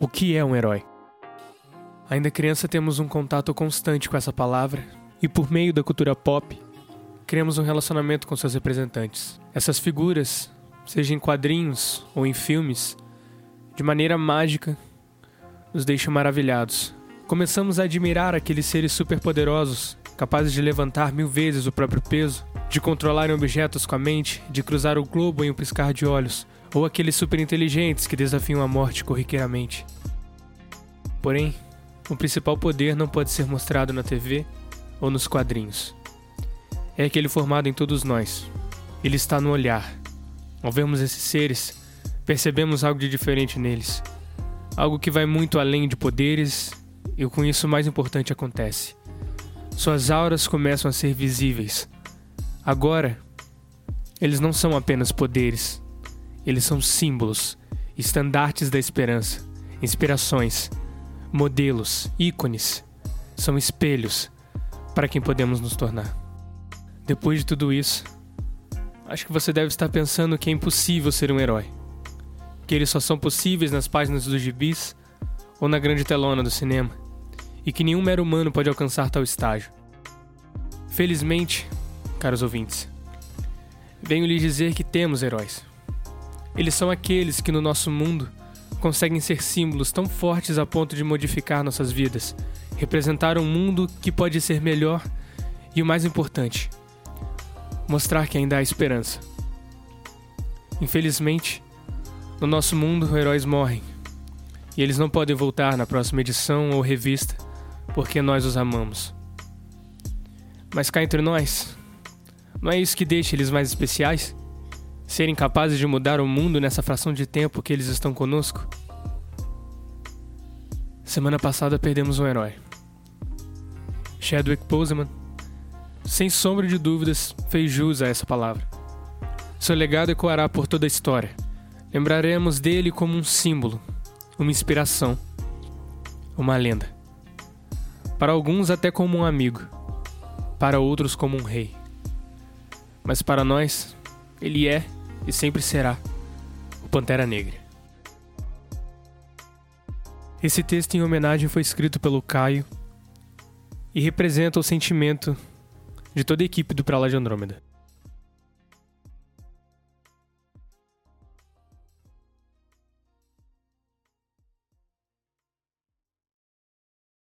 O que é um herói? Ainda criança temos um contato constante com essa palavra e por meio da cultura pop criamos um relacionamento com seus representantes. Essas figuras, seja em quadrinhos ou em filmes, de maneira mágica nos deixam maravilhados. Começamos a admirar aqueles seres superpoderosos, capazes de levantar mil vezes o próprio peso, de controlarem objetos com a mente, de cruzar o globo em um piscar de olhos, ou aqueles superinteligentes que desafiam a morte corriqueiramente. Porém, o principal poder não pode ser mostrado na TV ou nos quadrinhos. É aquele formado em todos nós. Ele está no olhar. Ao vermos esses seres, percebemos algo de diferente neles. Algo que vai muito além de poderes, e com isso o mais importante acontece. Suas auras começam a ser visíveis. Agora, eles não são apenas poderes, eles são símbolos, estandartes da esperança, inspirações, modelos, ícones. São espelhos para quem podemos nos tornar. Depois de tudo isso, acho que você deve estar pensando que é impossível ser um herói. Que eles só são possíveis nas páginas dos gibis ou na grande telona do cinema. E que nenhum mero humano pode alcançar tal estágio. Felizmente, caros ouvintes, venho lhes dizer que temos heróis. Eles são aqueles que no nosso mundo conseguem ser símbolos tão fortes a ponto de modificar nossas vidas, representar um mundo que pode ser melhor e o mais importante, mostrar que ainda há esperança. Infelizmente, no nosso mundo, heróis morrem e eles não podem voltar na próxima edição ou revista porque nós os amamos. Mas cá entre nós, não é isso que deixa eles mais especiais? Serem capazes de mudar o mundo nessa fração de tempo que eles estão conosco? Semana passada perdemos um herói. Chadwick Boseman, sem sombra de dúvidas, fez jus a essa palavra. Seu legado ecoará por toda a história. Lembraremos dele como um símbolo, uma inspiração, uma lenda. Para alguns, até como um amigo, para outros, como um rei. Mas para nós, ele é e sempre será o Pantera Negra. Esse texto em homenagem foi escrito pelo Caio e representa o sentimento de toda a equipe do Pra Lá de Andrômeda.